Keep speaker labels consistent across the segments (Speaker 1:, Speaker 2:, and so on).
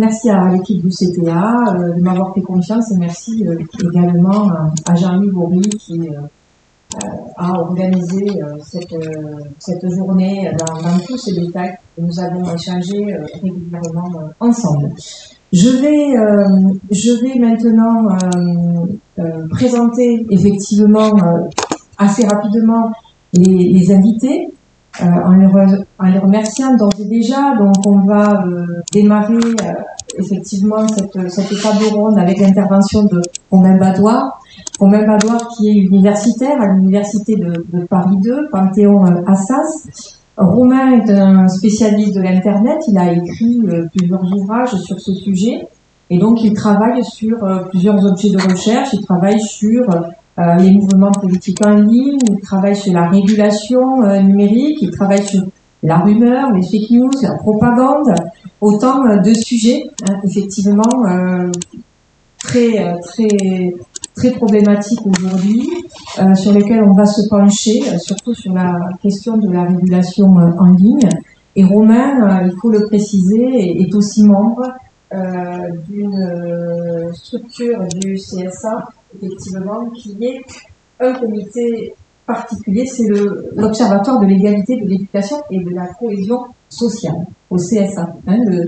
Speaker 1: merci à l'équipe du CTA euh, de m'avoir fait confiance et merci euh, également à Jean-Louis Bory qui a organisé cette, cette journée dans, tous ces détails que nous avons échangé régulièrement ensemble. Je vais, je vais maintenant présenter effectivement assez rapidement les invités. Euh, en, les en, les remerciant d'ores et déjà. Donc on va euh, démarrer euh, effectivement cette, cette table ronde avec l'intervention de Romain Badois. Romain Badois qui est universitaire à l'université de, de, Paris 2, Panthéon Assas. Romain est un spécialiste de l'Internet, il a écrit plusieurs ouvrages sur ce sujet et donc il travaille sur plusieurs objets de recherche, il travaille sur euh, les mouvements politiques en ligne, il travaille sur la régulation euh, numérique, il travaille sur la rumeur, les fake news, la propagande, autant euh, de sujets hein, effectivement très très très problématiques aujourd'hui, sur lesquels on va se pencher, surtout sur la question de la régulation en ligne. Et Romain, il faut le préciser, est aussi membre d'une structure du CSA effectivement, qui est un comité particulier, c'est l'Observatoire de l'égalité de l'éducation et de la cohésion sociale, au CSA. Hein, le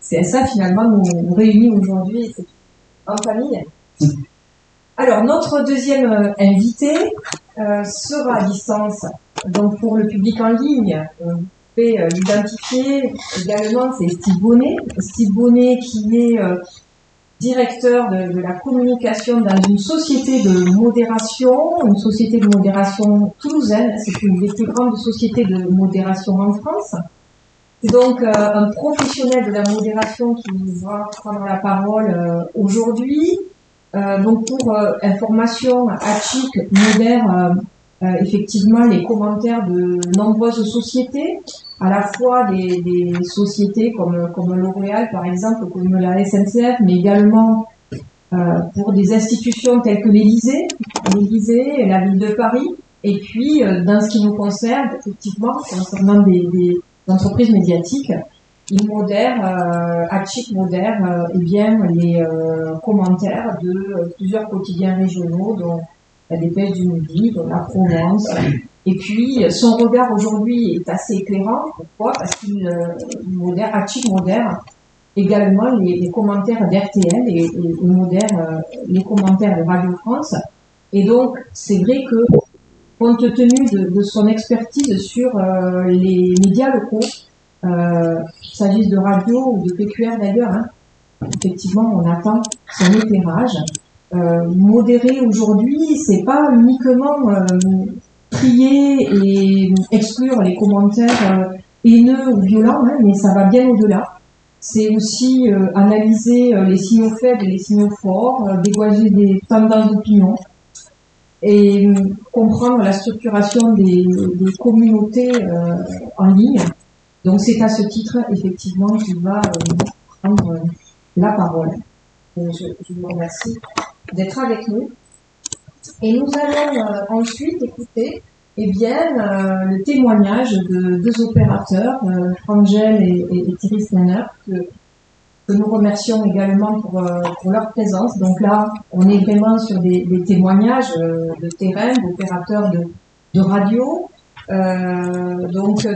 Speaker 1: CSA, finalement, nous, réunit aujourd'hui en famille. Alors, notre deuxième euh, invité euh, sera à distance. Donc, pour le public en ligne, on peut euh, l'identifier également, c'est Steve Bonnet. Steve Bonnet qui est directeur de, la communication dans une société de modération, une société de modération toulousaine. C'est une des plus grandes sociétés de modération en France. C'est donc euh, un professionnel de la modération qui va prendre la parole euh, aujourd'hui. Euh, donc pour information, Hachik modère effectivement les commentaires de nombreuses sociétés à la fois des, des sociétés comme, comme L'Oréal, par exemple, comme la SNCF, mais également euh, pour des institutions telles que l'Élysée, l'Élysée, la ville de Paris, et puis euh, dans ce qui nous concerne, effectivement, concernant des, des entreprises médiatiques, il modère, euh, Hachik modère euh, eh bien, les euh, commentaires de plusieurs quotidiens régionaux, dont la Dépêche du Midi, dont la Provence, et puis, son regard aujourd'hui est assez éclairant. Pourquoi? Parce qu'il euh, modère, Hachik modère également les, commentaires d'RTL et, et, modère euh, les commentaires de Radio France. Et donc, c'est vrai que, compte tenu de, son expertise sur euh, les médias locaux, euh, qu'il s'agisse de radio ou de PQR d'ailleurs, hein, effectivement, on attend son éclairage. Euh, modérer aujourd'hui, c'est pas uniquement trier et exclure les commentaires euh, haineux ou violents, hein, mais ça va bien au-delà. C'est aussi euh, analyser euh, les signaux faibles et les signaux forts, dégager des tendances d'opinion et comprendre la structuration des, communautés en ligne. Donc c'est à ce titre, effectivement, qu'il va prendre la parole. je vous remercie d'être avec nous. Et nous allons euh, ensuite écouter eh bien, euh, le témoignage de deux opérateurs, euh, Frangel et, et, Thierry Steiner, que, que, nous remercions également pour, euh, pour, leur présence. Donc là, on est vraiment sur des, des témoignages de terrain, d'opérateurs de, de, radio. donc,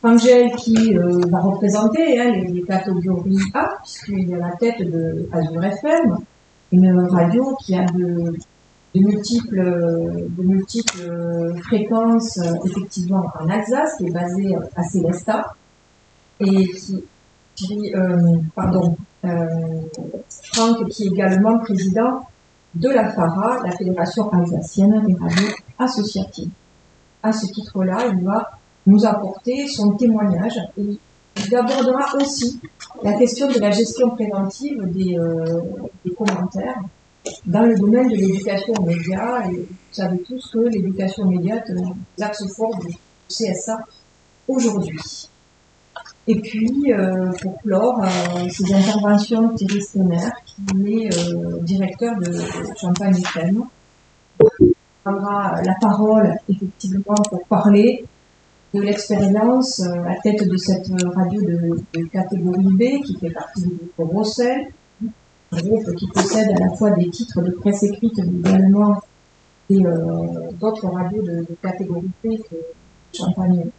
Speaker 1: Frangel qui va représenter hein, les, les catégories A, puisqu'il est à la tête de Azure FM, une radio qui a de de multiples, de multiples fréquences effectivement en Alsace, qui est basée à Célestat, et qui, euh, pardon, euh, Franck, qui est également président de la FARA, la Fédération alsacienne des radios associatives. À ce titre-là, il va nous apporter son témoignage il abordera aussi la question de la gestion préventive des, euh, des commentaires dans le domaine de l'éducation aux médias, et vous savez tous que l'éducation aux médias est l'axe fort du CSA aujourd'hui. Et puis, euh, pour clore euh, ces interventions, Thierry Stener, qui est euh, directeur de Champagne FM, prendra la parole effectivement pour parler de l'expérience à tête de cette radio de, catégorie B qui fait partie du groupe Rossel, qui possède à la fois des titres de presse écrite, mais également et d'autres radios de, catégorie B que Champagne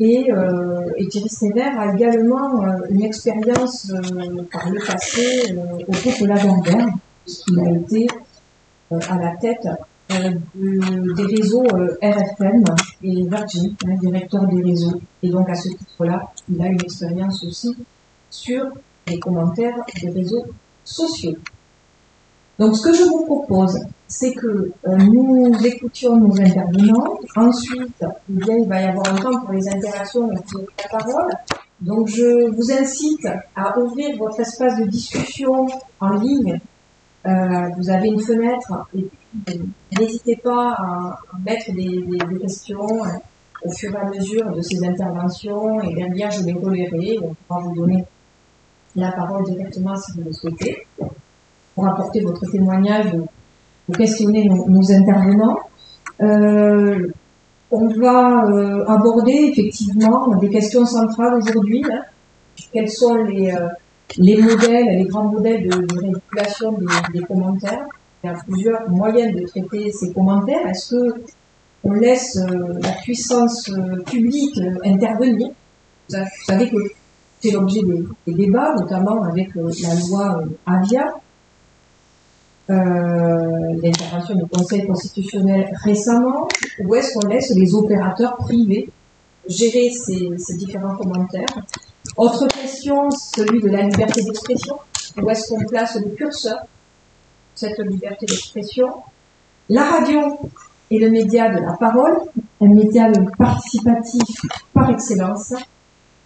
Speaker 1: et, euh, et Thierry Snever a également euh, une expérience euh, par le passé euh, au groupe Lagardère, puisqu'il a été à la tête des réseaux RFM et Virgin, hein, directeur des réseaux. Et donc à ce titre-là, il a une expérience aussi sur les commentaires des réseaux sociaux. Donc ce que je vous propose, c'est que euh, nous écoutions nos intervenants. Ensuite, il va y avoir un temps pour les interactions et la parole. Donc je vous incite à ouvrir votre espace de discussion en ligne. Euh, vous avez une fenêtre et n'hésitez pas à, mettre des, questions euh, au fur et à mesure de ces interventions et derrière je les relayerai. On pourra vous donner la parole directement si vous le souhaitez pour apporter votre témoignage ou, questionner nos, intervenants. Euh, on va euh, aborder effectivement des questions centrales aujourd'hui. Hein. Quels sont les, euh, les modèles, les grands modèles de, de des, commentaires Il y a plusieurs moyens de traiter ces commentaires. Est-ce que on laisse la puissance publique intervenir? Vous savez que c'est l'objet des, débats, notamment avec la loi Avia, euh, l'intervention du Conseil constitutionnel récemment, ou est-ce qu'on laisse les opérateurs privés gérer ces différents commentaires? Autre question, celui de la liberté d'expression. Où est-ce qu'on place le curseur cette liberté d'expression? La radio est le média de la parole, un média participatif par excellence.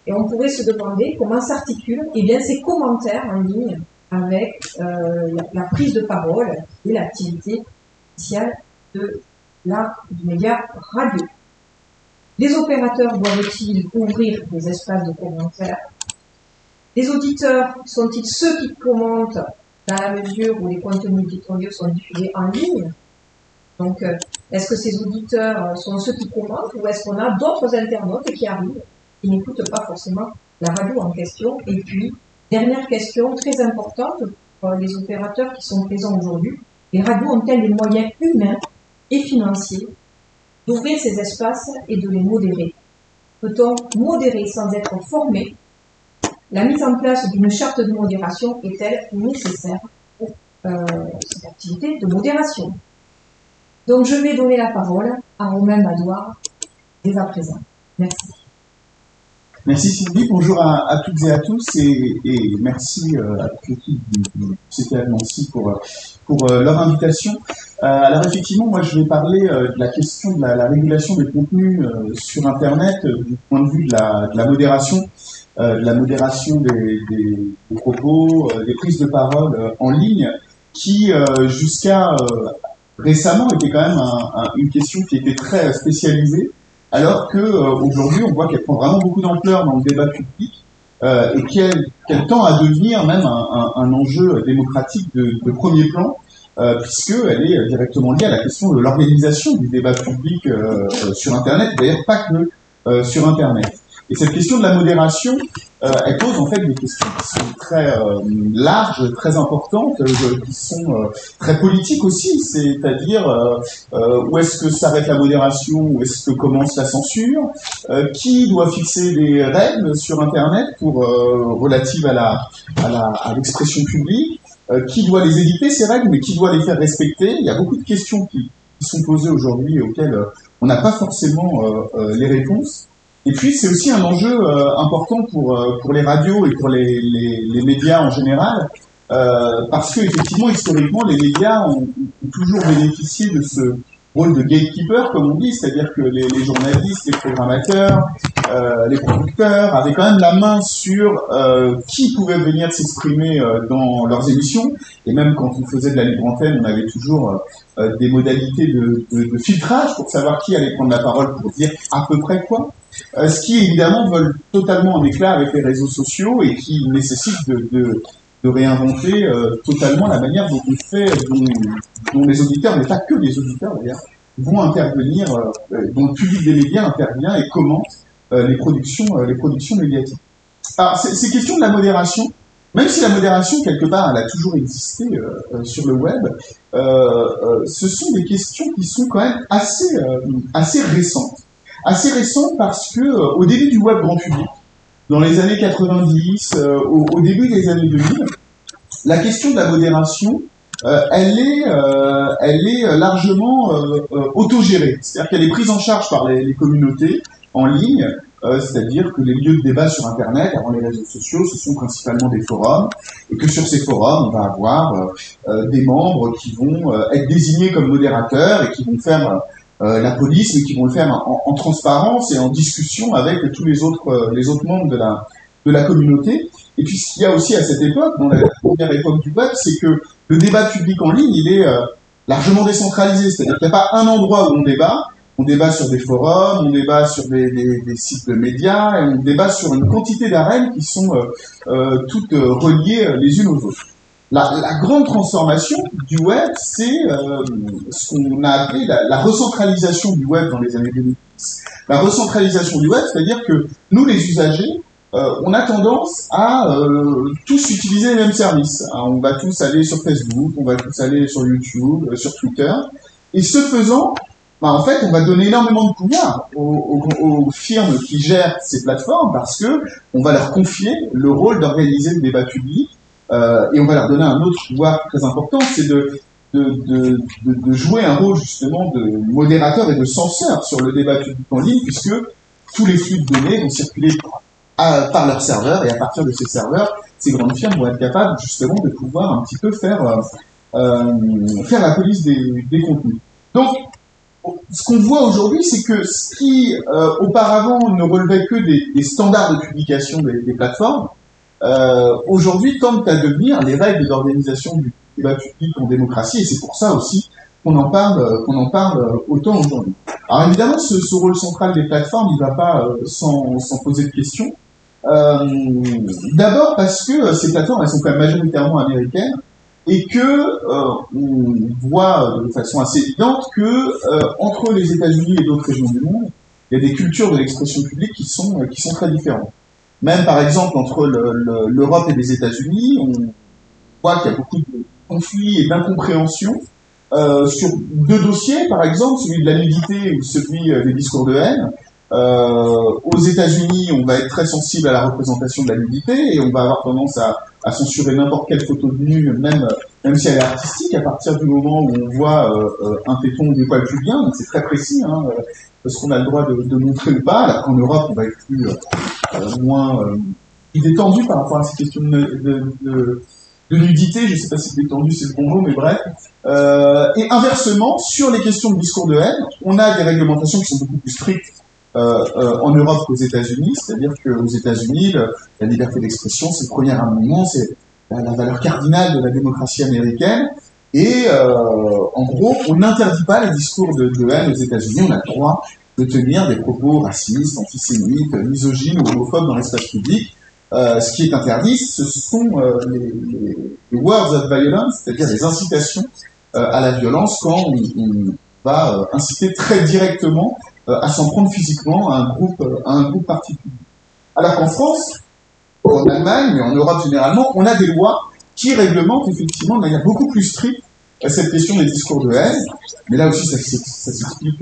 Speaker 1: Et on pourrait se demander comment s'articulent eh bien, ces commentaires en ligne avec euh, la, prise de parole et l'activité initiale de la du média radio. Les opérateurs doivent-ils ouvrir des espaces de commentaires? Les auditeurs sont-ils ceux qui commentent dans la mesure où les contenus éditoriaux sont diffusés en ligne? Donc, euh, est-ce que ces auditeurs sont ceux qui commentent ou est-ce qu'on a d'autres internautes qui arrivent, qui n'écoutent pas forcément la radio en question? Et puis Dernière question très importante pour les opérateurs qui sont présents aujourd'hui. Les radios ont-elles les moyens humains et financiers d'ouvrir ces espaces et de les modérer Peut-on modérer sans être formé? La mise en place d'une charte de modération est-elle nécessaire pour euh, cette activité de modération? Donc je vais donner la parole à Romain Madouard dès à présent. Merci.
Speaker 2: Merci Sylvie, bonjour à, toutes et à tous et, merci euh, à toute l'équipe du CTL Nancy pour, pour euh, leur invitation. Euh, alors effectivement, moi je vais parler de la question de la, régulation des contenus sur Internet du point de vue de la, de la modération, de la modération des, des, propos, des prises de parole en ligne qui jusqu'à récemment était quand même une question qui était très spécialisée alors que euh, aujourd'hui on voit qu'elle prend vraiment beaucoup d'ampleur dans le débat public euh, et qu'elle tend à devenir même un, enjeu démocratique de, premier plan, euh, puisqu'elle est directement liée à la question de l'organisation du débat public euh, sur Internet, d'ailleurs pas que sur Internet. Et cette question de la modération, euh, elle pose en fait des questions qui sont très euh, larges, très importantes, euh, qui sont très politiques aussi, c'est-à-dire où est-ce que s'arrête la modération, où est-ce que commence la censure, qui doit fixer des règles sur Internet pour relatives à la à l'expression publique, qui doit les éditer ces règles, mais qui doit les faire respecter. Il y a beaucoup de questions qui, qui sont posées aujourd'hui auxquelles on n'a pas forcément les réponses. Et puis c'est aussi un enjeu euh, important pour euh, pour les radios et pour les, les, les médias en général, euh, parce que effectivement historiquement les médias ont, ont, toujours bénéficié de ce rôle de gatekeeper comme on dit, c'est-à-dire que les, les, journalistes, les programmateurs, euh, les producteurs avaient quand même la main sur qui pouvait venir s'exprimer dans leurs émissions, et même quand on faisait de la libre antenne, on avait toujours des modalités de, de, de filtrage pour savoir qui allait prendre la parole pour dire à peu près quoi. Euh, ce qui évidemment vole totalement en éclat avec les réseaux sociaux et qui nécessite de, réinventer euh, totalement la manière dont on fait, dont, les auditeurs, mais pas que les auditeurs d'ailleurs, vont intervenir, dont le public des médias intervient et commente les productions, les productions médiatiques. Alors, ces questions de la modération, même si la modération, quelque part, elle a toujours existé sur le web, ce sont des questions qui sont quand même assez, assez récentes. Assez récentes parce que au début du web grand public, dans les années 90, au, au, début des années 2000, la question de la modération, euh, elle est, euh, elle est euh, largement autogérée. C'est-à-dire qu'elle est prise en charge par les, communautés en ligne, c'est-à-dire que les lieux de débat sur Internet, avant les réseaux sociaux, ce sont principalement des forums, et que sur ces forums, on va avoir des membres qui vont être désignés comme modérateurs et qui vont faire la police, mais qui vont le faire en, transparence et en discussion avec tous les autres, les autres membres de la, de la communauté. Et puis ce qu'il y a aussi à cette époque, dans la première époque du web, c'est que le débat public en ligne, il est euh, largement décentralisé. C'est-à-dire qu'il n'y a pas un endroit où on débat. On débat sur des forums, on débat sur des, des, des sites de médias, on débat sur une quantité d'arènes qui sont euh, euh toutes euh, reliées les unes aux autres. La, la grande transformation du web, c'est ce qu'on a appelé la, la, recentralisation du web dans les années 2010. La recentralisation du web, c'est-à-dire que nous, les usagers, euh, on a tendance à euh, tous utiliser les mêmes services. Hein, on va tous aller sur Facebook, on va tous aller sur YouTube, euh, sur Twitter. Et ce faisant, bah, en fait, on va donner énormément de pouvoir aux, firmes qui gèrent ces plateformes parce que on va leur confier le rôle d'organiser le débat public et on va leur donner un autre pouvoir très important, c'est de de, de, jouer un rôle justement de modérateur et de censeur sur le débat public en ligne, puisque tous les flux de données vont circuler par leurs serveurs, et à partir de ces serveurs, ces grandes firmes vont être capables justement de pouvoir un petit peu faire, euh, euh faire la police des, des contenus. Donc, ce qu'on voit aujourd'hui, c'est que ce qui euh, auparavant ne relevait que des, des standards de publication des, des plateformes, euh, aujourd'hui tendent à devenir les règles d'organisation du débat public en démocratie, et c'est pour ça aussi qu'on en parle, qu'on en parle autant aujourd'hui. Alors évidemment, ce, ce, rôle central des plateformes, il ne va pas euh, sans, sans, poser de questions. Euh, D'abord parce que euh, ces plateformes, elles sont quand même majoritairement américaines et que euh, on voit de façon assez évidente que euh, entre les États-Unis et d'autres régions du monde, il y a des cultures de l'expression publique qui sont qui sont très différentes. Même par exemple entre l'Europe et les États-Unis, on voit qu'il y a beaucoup de conflits et d'incompréhensions euh, sur deux dossiers, par exemple, celui de la nudité ou celui des discours de haine. Euh, aux États-Unis, on va être très sensible à la représentation de la nudité et on va avoir tendance à, censurer n'importe quelle photo de nu, même même si elle est artistique, à partir du moment où on voit euh, euh un téton ou des poils pubiens, donc c'est très précis, hein, euh, qu'on a le droit de, de, montrer ou pas. Alors qu'en Europe, on va être plus euh, moins détendu par rapport à ces questions de, de, nudité. Je sais pas si détendu c'est le bon mot, mais bref. et inversement, sur les questions de discours de haine, on a des réglementations qui sont beaucoup plus strictes euh, euh, en Europe qu'aux États-Unis, c'est-à-dire qu'aux États-Unis, la liberté d'expression, c'est le premier amendement, c'est la, valeur cardinale de la démocratie américaine. Et euh, en gros, on n'interdit pas les discours de, de haine aux États-Unis. On a le droit de tenir des propos racistes, antisémites, misogynes ou homophobes dans l'espace public. Euh, ce qui est interdit, ce sont euh, les, les, words of violence, c'est-à-dire les incitations euh, à la violence quand on, on va inciter très directement euh, à s'en prendre physiquement à un groupe, euh, à un groupe particulier. Alors qu'en France, en Allemagne, mais en Europe généralement, on a des lois qui réglementent effectivement de manière beaucoup plus stricte cette question des discours de haine. Mais là aussi, ça, ça s'explique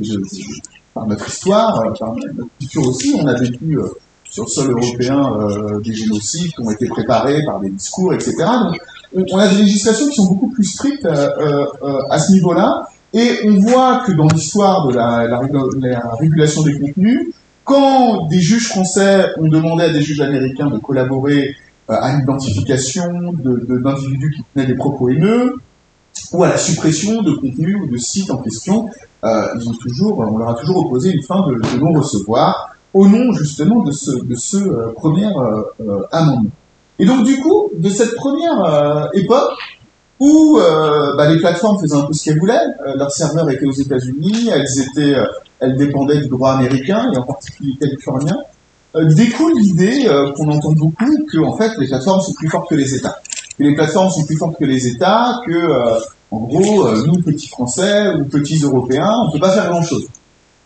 Speaker 2: par notre histoire, euh, par notre culture aussi. On a vécu sur le sol européen euh, des génocides qui ont été préparés par des discours, etc. Donc, on a des législations qui sont beaucoup plus strictes euh, euh, à ce niveau-là. Et on voit que dans l'histoire de la, la, la, régulation des contenus, quand des juges français ont demandé à des juges américains de collaborer euh, à l'identification d'individus qui tenaient des propos haineux, ou à la suppression de contenus ou de sites en question, euh, ils ont toujours, on leur a toujours opposé une fin de, de non-recevoir, au nom justement de ce, de ce euh, premier euh, euh, amendement. Et donc du coup, de cette première époque, où euh, bah, les plateformes faisaient un peu ce qu'elles voulaient. Euh, leurs serveurs étaient aux États-Unis, elles étaient, euh, elles dépendaient du droit américain et en particulier californien. Euh, découle l'idée qu'on entend beaucoup que en fait les plateformes sont plus fortes que les États. Que les plateformes sont plus fortes que les États, que En gros, euh, nous, petits Français ou petits Européens, on peut pas faire grand-chose.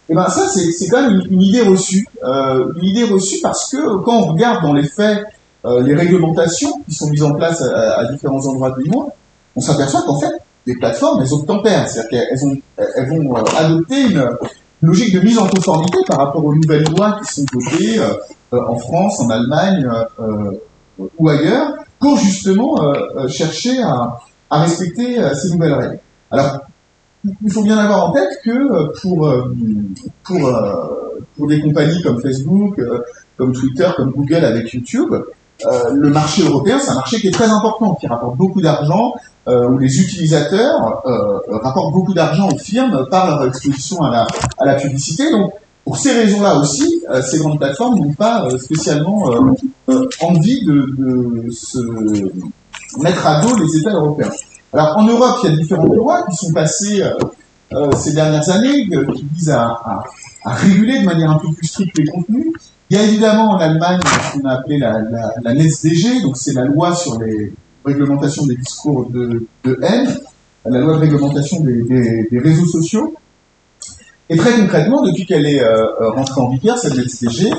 Speaker 2: Et ben ça, c'est quand même une, idée reçue. Euh, une idée reçue parce que quand on regarde dans les faits euh, les réglementations qui sont mises en place à, différents endroits du monde, on s'aperçoit qu'en fait, les plateformes, elles obtempèrent. C'est-à-dire qu'elles elles vont adopter une logique de mise en conformité par rapport aux nouvelles lois qui sont votées en France, en Allemagne ou ailleurs, pour justement chercher à, à respecter ces nouvelles règles. Alors, il faut bien avoir en tête que euh, pour, euh, pour, euh, pour des compagnies comme Facebook, comme Twitter, comme Google avec YouTube, le marché européen, c'est un marché qui est très important, qui rapporte beaucoup d'argent, où les utilisateurs rapportent beaucoup d'argent aux firmes par leur exposition à la, à la publicité. Donc, pour ces raisons-là aussi, ces grandes plateformes n'ont pas spécialement envie de, de se mettre à dos les États européens. Alors en Europe, il y a différentes lois qui sont passées euh, euh, ces dernières années euh, qui visent à, réguler de manière un peu plus stricte les contenus. Il y a évidemment en Allemagne ce qu'on a appelé la, la, NetzDG, donc c'est la loi sur les réglementations des discours de, haine, la loi de réglementation des, réseaux sociaux. Et très concrètement, depuis qu'elle est rentrée en vigueur, cette NetzDG,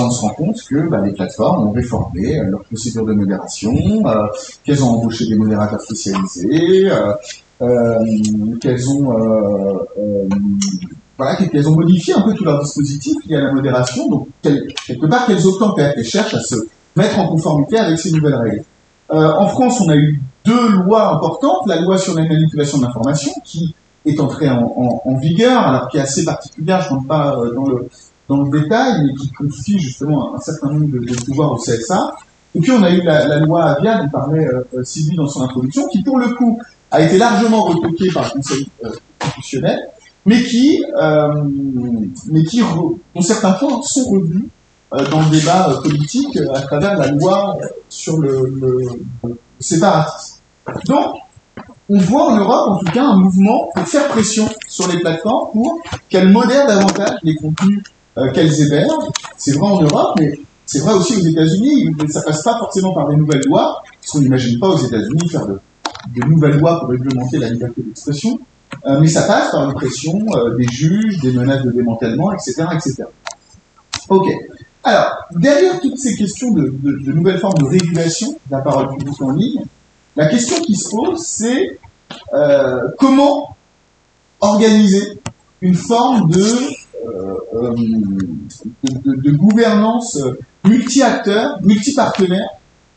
Speaker 2: on se rend compte que ben, les plateformes ont réformé euh, leur procédure de modération, euh, qu'elles ont embauché des modérateurs spécialisés, euh, qu'elles ont voilà, qu'elles ont modifié un peu tout leur dispositif lié à la modération, donc quelque part qu'elles obtempèrent, qu'elles cherchent à se mettre en conformité avec ces nouvelles règles. en France, on a eu deux lois importantes, la loi sur la manipulation de l'information, qui est entrée en, en, vigueur, alors qui est assez particulière, je ne rentre pas dans le, dans le détail, mais qui confie justement un certain nombre de, pouvoirs au CSA. Et puis on a eu la, loi Avia dont parlait euh, Sylvie dans son introduction, qui pour le coup a été largement retoquée par le Conseil euh, constitutionnel, mais qui, euh, mais qui, dont certains points sont revus euh, dans le débat politique à travers la loi sur le, le, séparatisme. Donc, on voit en Europe, en tout cas, un mouvement pour faire pression sur les plateformes pour qu'elles modèrent davantage les contenus euh, qu'elles hébergent. C'est vrai en Europe, mais c'est vrai aussi aux États-Unis. Ça passe pas forcément par des nouvelles lois, parce qu'on n'imagine pas aux États-Unis faire de, nouvelles lois pour réglementer la liberté d'expression. Euh, mais ça passe par une pression euh, des juges, des menaces de démantèlement, etc., etc. Ok. Alors, derrière toutes ces questions de, de, nouvelles formes de régulation de la parole publique en ligne, la question qui se pose, c'est euh, comment organiser une forme de euh, de, gouvernance multi-acteurs, multi-partenaires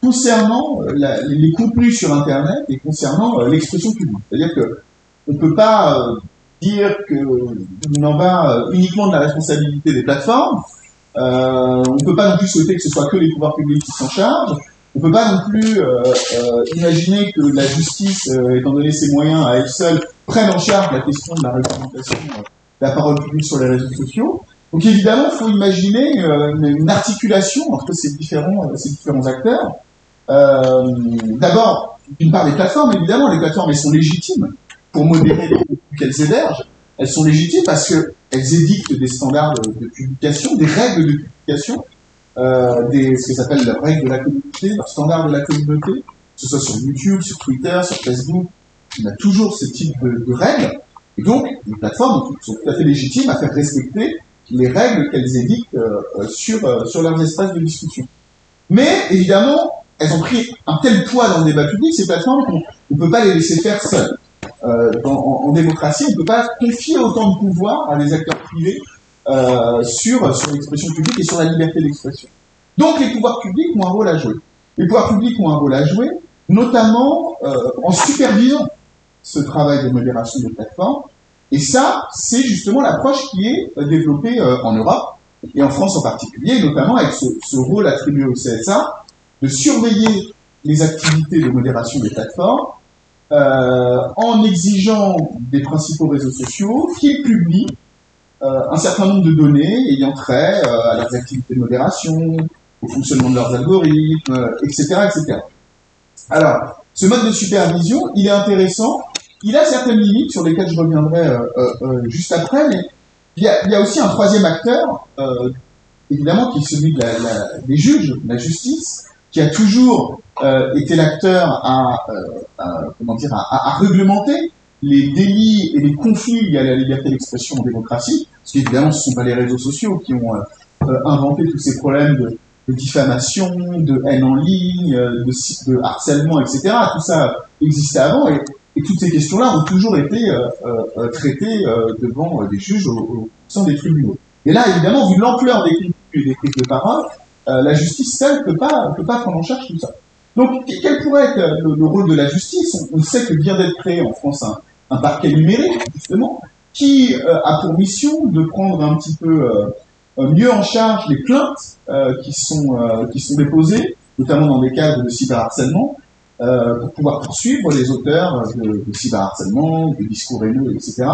Speaker 2: concernant euh, les contenus sur Internet et concernant euh, l'expression publique. C'est-à-dire que on peut pas dire que en va uniquement de la responsabilité des plateformes. on ne peut pas non plus souhaiter que ce soit que les pouvoirs publics qui s'en chargent. On ne peut pas non plus imaginer que la justice, étant donné ses moyens à elle seule, prenne en charge la question de la réglementation la parole publique sur les réseaux sociaux. Donc évidemment, il faut imaginer euh, une, articulation entre ces différents, euh, ces différents acteurs. Euh, D'abord, d'une part, les plateformes, évidemment, les plateformes, elles sont légitimes pour modérer les contenus qu'elles hébergent. Elles sont légitimes parce qu'elles édictent des standards de, publication, des règles de publication, euh, des, ce que s'appelle les règles de la communauté, leurs standards de la communauté, que ce soit sur YouTube, sur Twitter, sur Facebook. On a toujours ce type de, de règles. Et donc, les plateformes sont tout à fait légitimes à faire respecter les règles qu'elles édictent euh, euh, sur, euh, sur leurs espaces de discussion. Mais, évidemment, elles ont pris un tel poids dans le débat public, ces plateformes, qu'on ne peut pas les laisser faire seules. en, démocratie, on ne peut pas confier autant de pouvoir à des acteurs privés sur, sur l'expression publique et sur la liberté d'expression. Donc les pouvoirs publics ont un rôle à jouer. Les pouvoirs publics ont un rôle à jouer, notamment en supervisant ce travail de modération des plateformes. Et ça, c'est justement l'approche qui est euh, développée euh, en Europe, et en France en particulier, notamment avec ce, rôle attribué au CSA, de surveiller les activités de modération des plateformes, euh, en exigeant des principaux réseaux sociaux qu'ils publient un certain nombre de données ayant trait à leurs activités de modération, au fonctionnement de leurs algorithmes, etc., etc. Alors, ce mode de supervision, il est intéressant il a certaines limites sur lesquelles je reviendrai euh, euh, euh, juste après, mais il y, a, il y, a, aussi un troisième acteur, évidemment, qui est celui de la, la, des juges, la justice, qui a toujours été l'acteur à, à, comment dire, à, à, réglementer les délits et les conflits liés à la liberté d'expression en démocratie, parce qu'évidemment, ce ne sont pas les réseaux sociaux qui ont euh, euh, inventé tous ces problèmes de, diffamation, de haine en ligne, euh, de, de, harcèlement, etc. Tout ça existait avant, et, toutes ces questions-là ont toujours été traitées devant des juges au, sein des tribunaux. Et là, évidemment, vu l'ampleur des et des de parole, la justice seule ne peut pas, prendre en charge tout ça. Donc, quel pourrait être le, rôle de la justice? On, sait que vient d'être créé en France un, parquet numérique, justement, qui euh, a pour mission de prendre un petit peu euh, mieux en charge les plaintes euh, qui, sont, déposées, notamment dans des cadres de cyberharcèlement, pour pouvoir poursuivre les auteurs de, de cyberharcèlement, de discours haineux, etc.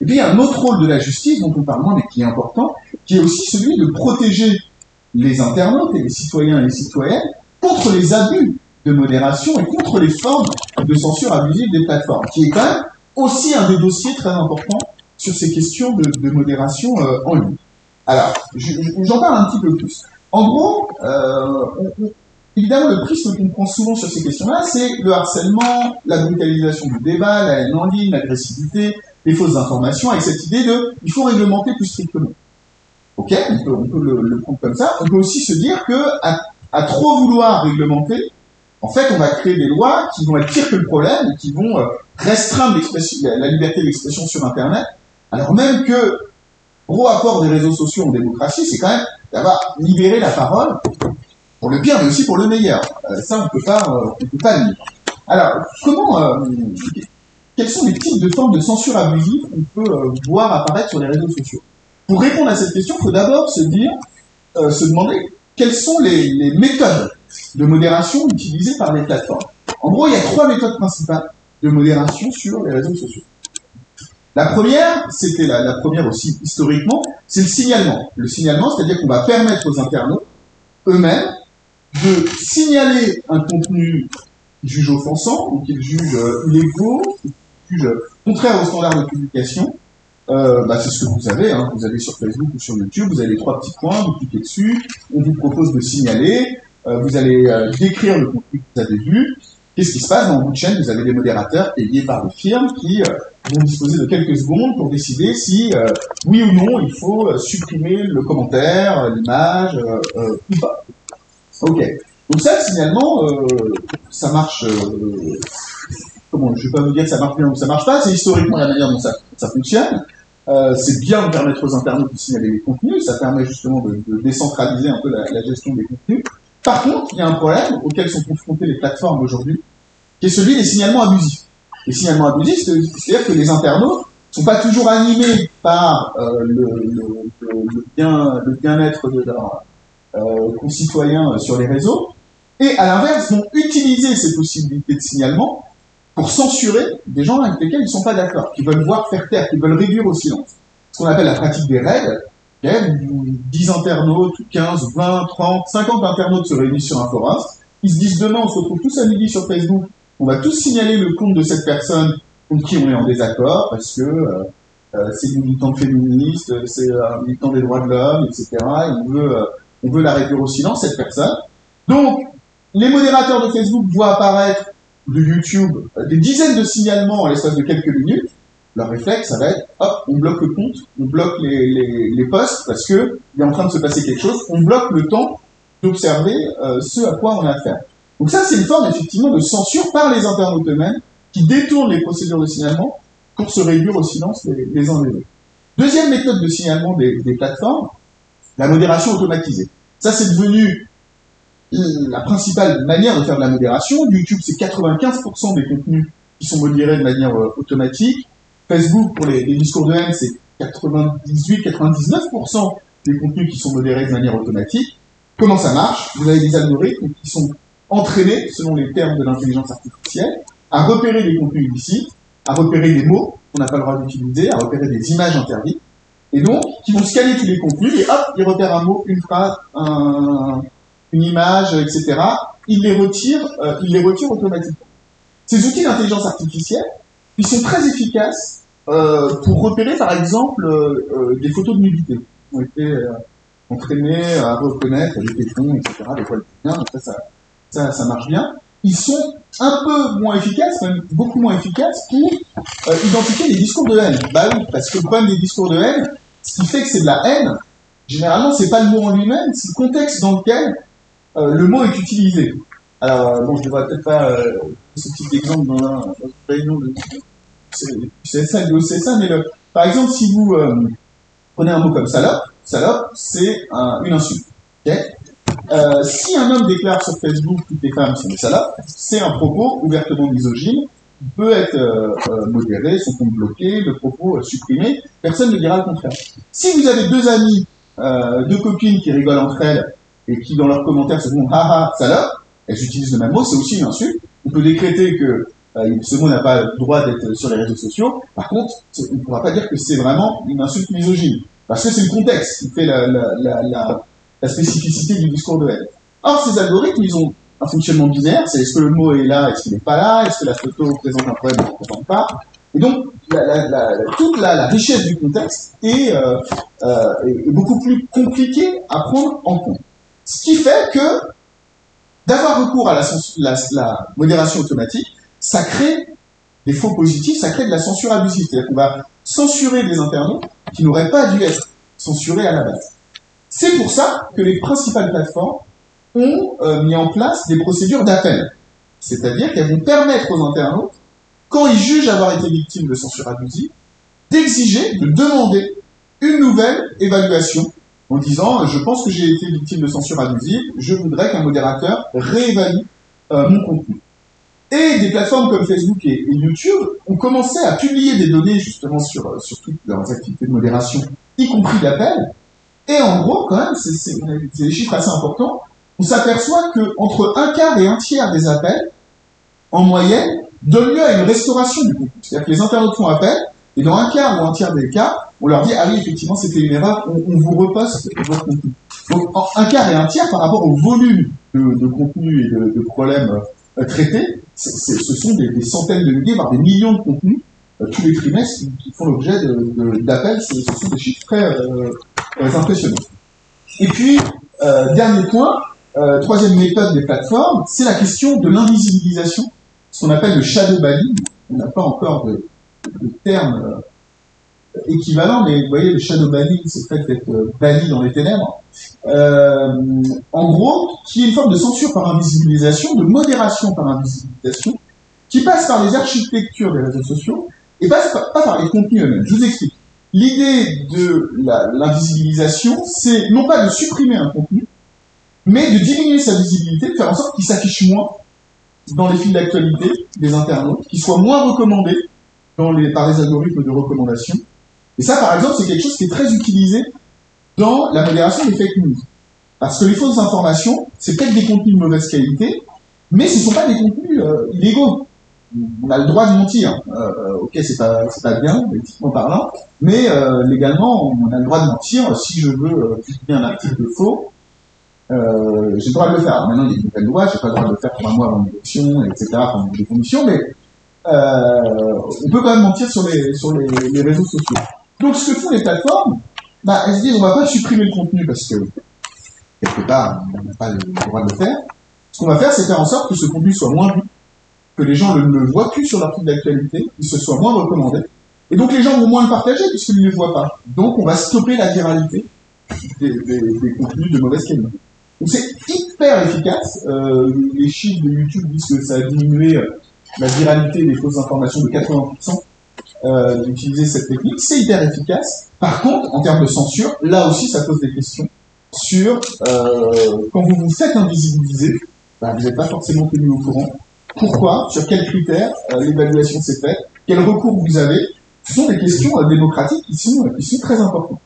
Speaker 2: Et puis il y a un autre rôle de la justice dont on parle moins mais qui est important, qui est aussi celui de protéger les internautes et les citoyens et les citoyennes contre les abus de modération et contre les formes de censure abusive des plateformes, qui est quand même aussi un des dossiers très importants sur ces questions de, modération euh, en ligne. Alors, j'en parle un petit peu plus. En gros, euh, évidemment, le prisme qu'on prend souvent sur ces questions-là, c'est le harcèlement, la brutalisation du débat, la haine en ligne, l'agressivité, les fausses informations, avec cette idée de il faut réglementer plus strictement. Ok, on peut, le, prendre comme ça. On peut aussi se dire que à trop vouloir réglementer, en fait, on va créer des lois qui vont être pires que le problème, qui vont euh, restreindre la liberté d'expression sur Internet, alors même que gros apport des réseaux sociaux en démocratie, c'est quand même d'avoir libéré la parole pour le pire, mais aussi pour le meilleur. Euh, ça, on peut pas, euh, on peut pas dire. Alors, comment, quels sont les types de formes de censure abusive qu'on peut voir apparaître sur les réseaux sociaux? Pour répondre à cette question, il faut d'abord se dire, se demander quelles sont les, les méthodes de modération utilisée par les plateformes. En gros, il y a trois méthodes principales de modération sur les réseaux sociaux. La première, c'était la, première aussi historiquement, c'est le signalement. Le signalement, c'est-à-dire qu'on va permettre aux internautes eux-mêmes de signaler un contenu qu'ils jugent offensant ou qu'ils jugent euh, illégaux, qu'ils jugent contraire aux standards de publication. Euh, bah, c'est ce que vous avez, hein. vous avez sur Facebook ou sur YouTube, vous avez les trois petits points, vous cliquez dessus, on vous propose de signaler, euh, vous allez euh, décrire le contenu que vous avez vu. Qu'est-ce qui se passe dans votre chaîne? Vous avez des modérateurs payés par les firmes qui euh, vont disposer de quelques secondes pour décider si oui ou non il faut supprimer le commentaire, l'image ou pas. Ok. Donc ça, finalement, ça marche. comment Je vais pas vous dire que ça marche bien ou ça marche pas. C'est historiquement la manière dont ça, fonctionne. c'est bien de permettre aux internautes de signaler les contenus. Ça permet justement de, décentraliser un peu la gestion des contenus. Par contre, il y a un problème auquel sont confrontées les plateformes aujourd'hui, qui est celui des signalements abusifs. Les signalements abusifs, c'est-à-dire que les internautes sont pas toujours animés par euh, le, le, bien, le bien-être de leurs euh, concitoyens sur les réseaux, et à l'inverse vont utiliser ces possibilités de signalement pour censurer des gens avec lesquels ils ne sont pas d'accord, qui veulent voir faire taire, qui veulent réduire au silence. Ce qu'on appelle la pratique des règles, 10 internautes, 15, 20, 30, 50 internautes se réunissent sur un forum. Ils se disent demain, on se retrouve tous à midi sur Facebook. On va tous signaler le compte de cette personne contre qui on est en désaccord parce que euh, euh c'est une militante féministe, c'est un militant des droits de l'homme, etc. Et on veut, euh, on veut la réduire au silence, cette personne. Donc, les modérateurs de Facebook voient apparaître de YouTube euh, des dizaines de signalements en l'espace de quelques minutes leur réflexe, ça va être, hop, on bloque le compte, on bloque les, les, les posts parce que il est en train de se passer quelque chose, on bloque le temps d'observer euh, ce à quoi on a affaire. Donc ça, c'est une forme effectivement de censure par les internautes eux-mêmes qui détournent les procédures de signalement pour se réduire au silence les, les uns des autres. Deuxième méthode de signalement des, des plateformes, la modération automatisée. Ça, c'est devenu la principale manière de faire de la modération. YouTube, c'est 95% des contenus qui sont modérés de manière euh, automatique. Facebook, pour les, discours de haine, c'est 98-99% des contenus qui sont modérés de manière automatique. Comment ça marche? Vous avez des algorithmes qui sont entraînés, selon les termes de l'intelligence artificielle, à repérer des contenus illicites, à repérer des mots qu'on n'a pas le droit d'utiliser, à repérer des images interdites, et donc qui vont scanner tous les contenus et hop, ils repèrent un mot, une phrase, une image, etc. Ils les retirent, euh, ils les retirent automatiquement. Ces outils d'intelligence artificielle, ils sont très efficaces euh, pour repérer par exemple euh, euh, des photos de nudité qui ont été entraînées à reconnaître les tétons, etc., des poils bien, donc ça, ça, ça, marche bien. ils sont un peu moins efficaces, même beaucoup moins efficaces pour euh, identifier les discours de haine. Bah oui, parce que le problème des discours de haine, ce qui fait que c'est de la haine, généralement, c'est pas le mot en lui-même, c'est le contexte dans lequel euh, le mot est utilisé. Alors, euh, bon, je ne devrais peut-être pas euh, ce type d'exemple dans un dans une réunion de CSA mais par exemple, si vous euh, prenez un mot comme salope, salope, c'est un, une insulte. si un homme déclare sur Facebook toutes les femmes sont des salopes, c'est un propos ouvertement misogyne, peut être euh, euh, modéré, son compte bloqué, le propos supprimé, personne ne dira le contraire. Si vous avez deux amis, euh, deux copines qui rigolent entre elles et qui dans leurs commentaires se font haha salope, elles utilisent le même mot, c'est aussi une insulte. On peut décréter que euh, ce mot n'a pas le droit d'être sur les réseaux sociaux. Par contre, on ne pourra pas dire que c'est vraiment une insulte misogyne. Parce que c'est le contexte qui fait la, la, la, la spécificité du discours de haine. Or, ces algorithmes, ils ont un fonctionnement binaire, c'est est-ce que le mot est là, est-ce qu'il n'est pas là, est-ce que la photo présente un problème ou ne présente pas. Et donc, toute la, richesse du contexte est, euh, euh, est est beaucoup plus compliquée à prendre en compte. Ce qui fait que d'avoir recours à la modération automatique, ça crée des faux positifs, ça crée de la censure abusive. C'est-à-dire qu'on va censurer des internautes qui n'auraient pas dû être censurés à la base. C'est pour ça que les principales plateformes ont euh, mis en place des procédures d'appel. C'est-à-dire qu'elles vont permettre aux internautes, quand ils jugent avoir été victimes de censure abusive, d'exiger, de demander une nouvelle évaluation en disant je pense que j'ai été victime de censure abusive, je voudrais qu'un modérateur réévalue euh, mon contenu. Et des plateformes comme Facebook et, et YouTube ont commencé à publier des données justement sur, euh, sur toutes leurs activités de modération, y compris d'appel. Et en gros, quand même, c'est des chiffres assez importants. On s'aperçoit que entre un quart et un tiers des appels, en moyenne, donnent lieu à une restauration du contenu. C'est-à-dire que les internautes font appel, et dans un quart ou un tiers des cas, on leur dit ah oui effectivement c'était une erreur, on, vous reposte votre contenu. Donc un quart et un tiers par rapport au volume de, contenu et de, problèmes euh, traités, ce sont des, centaines de milliers, voire des millions de contenus euh, tous les trimestres qui, font l'objet d'appels. Ce, sont des chiffres très, euh, impressionnants. Et puis dernier point, euh, troisième méthode des plateformes, c'est la question de l'invisibilisation, ce qu'on appelle le shadow banning. On n'a pas encore de, de terme euh, équivalent, mais vous voyez, le shadow banning, c'est le fait d'être euh, banni dans les ténèbres. Euh, en gros, qui est une forme de censure par invisibilisation, de modération par invisibilisation, qui passe par les architectures des réseaux sociaux et passe pas, par les contenus eux-mêmes. Je vous explique. L'idée de l'invisibilisation, c'est non pas de supprimer un contenu, mais de diminuer sa visibilité, de faire en sorte qu'il s'affiche moins dans les fils d'actualité des internautes, qu'il soit moins recommandé dans les, par les algorithmes de recommandation. Et ça, par exemple, c'est quelque chose qui est très utilisé dans la modération des fake news. Parce que les fausses informations, c'est peut-être des contenus de mauvaise qualité, mais ce ne sont pas des contenus euh, illégaux. On a le droit de mentir. Euh, ok, c'est pas, pas bien, éthiquement parlant, mais euh, légalement, on a le droit de mentir. Si je veux euh, publier un article faux, euh, j'ai le droit de le faire. Maintenant, il y a une nouvelle loi, j'ai pas le droit de le faire trois mois avant une élection, etc., enfin, des conditions, mais euh, on peut quand même mentir sur les, sur les, réseaux sociaux. Donc, ce que font les plateformes, bah, elles se disent, on va pas supprimer le contenu parce que, quelque part, on n'a pas le droit de le faire. Ce qu'on va faire, c'est faire en sorte que ce contenu soit moins vu, que les gens ne le, voient plus sur leur fil d'actualité, qu'il se soit moins recommandé. Et donc, les gens vont moins le partager puisqu'ils ne le voient pas. Donc, on va stopper la viralité des contenus de mauvaise qualité. C'est hyper efficace. Euh, les chiffres de YouTube disent que ça a diminué euh, la viralité des fausses informations de 80% euh, d'utiliser cette technique. C'est hyper efficace. Par contre, en termes de censure, là aussi, ça pose des questions sur euh, quand vous vous faites invisibiliser, ben, vous n'êtes pas forcément tenu au courant. Pourquoi? Sur quels critères l'évaluation s'est faite? Quel recours vous avez? Ce sont des questions démocratiques qui sont, qui sont très importantes.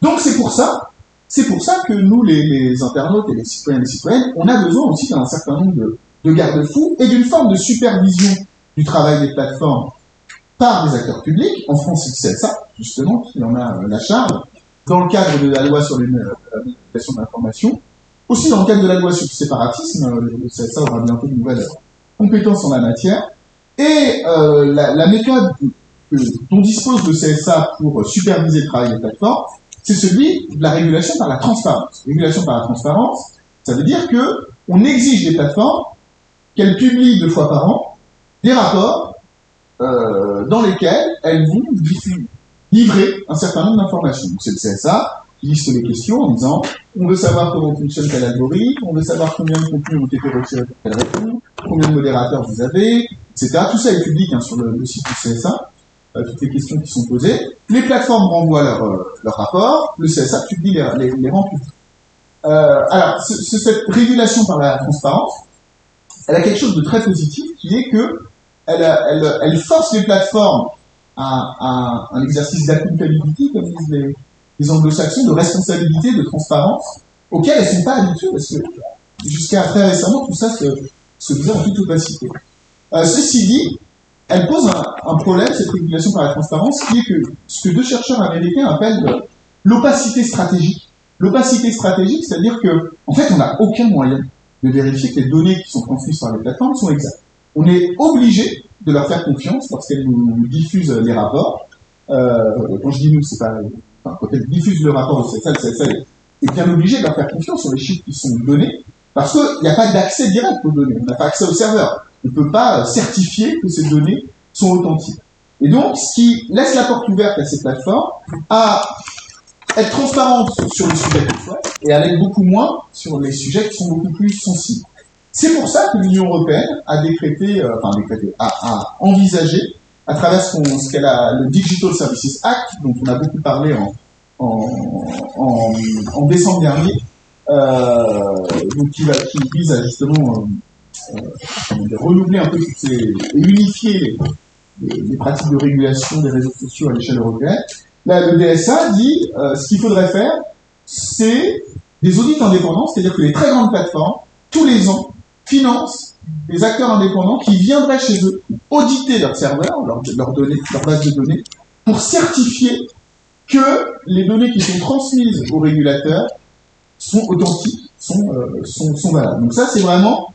Speaker 2: Donc c'est pour ça, c'est pour ça que nous, les, les internautes et les citoyens et les citoyennes, on a besoin aussi d'un certain nombre de, de garde-fous et d'une forme de supervision du travail des plateformes par des acteurs publics. En France, c'est ça, justement, qui en a euh, la charge, dans le cadre de la loi sur les euh, de l'information, aussi dans le cadre de la loi sur le séparatisme, euh, le CSA aura bientôt une nouvelle compétence en la matière, et euh, la, la méthode dont dispose le CSA pour superviser le travail des plateformes, c'est celui de la régulation par la transparence. Régulation par la transparence, ça veut dire que on exige des plateformes qu'elles publient deux fois par an des rapports euh, dans lesquels elles vont livrer un certain nombre d'informations. C'est le CSA qui liste les questions en disant on veut savoir comment fonctionne tel algorithme, on veut savoir combien de contenus ont été retirés pour telle réponse, combien de modérateurs vous avez, etc. Tout ça est public hein, sur le, site du CSA, euh, toutes les questions qui sont posées. Les plateformes renvoient leur euh, rapports, le CSA publie les, les, les publics. Euh, alors, cette régulation par la transparence, elle a quelque chose de très positif, qui est que elle, elle, force les plateformes à, un exercice d'accountability, comme disent les, les anglo-saxons, de responsabilité, de transparence, auquel elles ne sont pas habituées, parce que jusqu'à très récemment, tout ça se, se faisait en toute opacité. Ceci dit, elle pose un, problème, cette régulation par la transparence, qui est que ce que deux chercheurs américains appellent l'opacité stratégique. L'opacité stratégique, c'est-à-dire que, en fait, on n'a aucun moyen de vérifier que les données qui sont transmises par les plateformes sont exactes. On est obligé de leur faire confiance parce qu'elles nous diffusent les rapports. Euh, quand je dis nous, c'est pas, enfin, quand elles diffusent le rapport de CSA, le CSA est bien obligé de leur faire confiance sur les chiffres qui sont donnés parce qu'il n'y a pas d'accès direct aux données. On n'a pas accès au serveur. Ne peut pas certifier que ces données sont authentiques. Et donc, ce qui laisse la porte ouverte à ces plateformes à être transparente sur les sujets qu'elles souhaitent et aller beaucoup moins sur les sujets qui sont beaucoup plus sensibles. C'est pour ça que l'Union européenne a décrété, euh, enfin décrété, a, a, envisagé, à travers ce qu'elle a, le Digital Services Act, dont on a beaucoup parlé en, en, en, en décembre dernier, euh, donc qui, va, qui vise à justement euh, euh renouveler un peu et unifier les, les, pratiques de régulation des réseaux sociaux à l'échelle européenne. Là, le DSA dit euh, ce qu'il faudrait faire, c'est des audits indépendants, c'est-à-dire que les très grandes plateformes, tous les ans, financent des acteurs indépendants qui viendraient chez eux auditer leurs serveurs, leurs leur leur base de données, pour certifier que les données qui sont transmises aux régulateurs sont authentiques, sont, euh, sont valables. Donc ça, c'est vraiment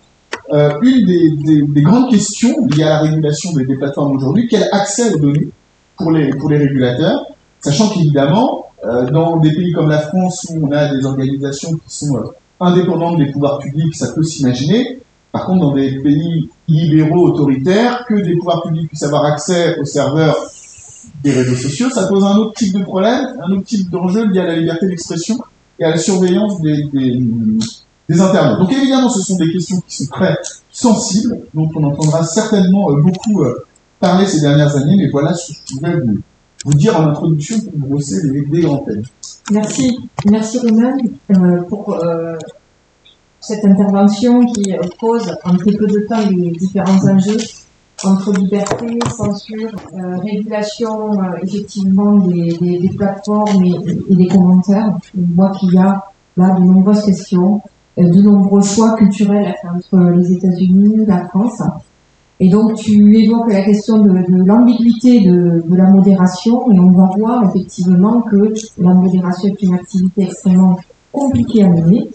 Speaker 2: euh, une des, des, des, grandes questions liées à la régulation des, plateformes aujourd'hui. Quel accès aux données pour les, pour les régulateurs Sachant qu'évidemment, euh, dans des pays comme la France où on a des organisations qui sont euh, indépendantes des pouvoirs publics, ça peut s'imaginer. Par contre, dans des pays libéraux autoritaires, que des pouvoirs publics puissent avoir accès aux serveurs des réseaux sociaux, ça pose un autre type de problème, un autre type d'enjeu lié à la liberté d'expression et à la surveillance des, des, des, internautes. Donc évidemment, ce sont des questions qui sont très sensibles, dont on entendra certainement euh, beaucoup parler ces dernières années, mais voilà ce que je pouvais vous, dire en introduction pour brosser les, les grands thèmes.
Speaker 1: Merci, merci Romain euh, pour euh, cette intervention qui pose en très peu de temps les différents enjeux entre liberté, censure, euh, régulation euh, effectivement des, plateformes et, et, des commentaires. On voit qu'il y a là de nombreuses questions, euh, de nombreux choix culturels entre les États-Unis, la France. Et donc tu évoques la question de, l'ambiguïté de, la modération et on va voir effectivement que la modération est une activité extrêmement compliquée à mener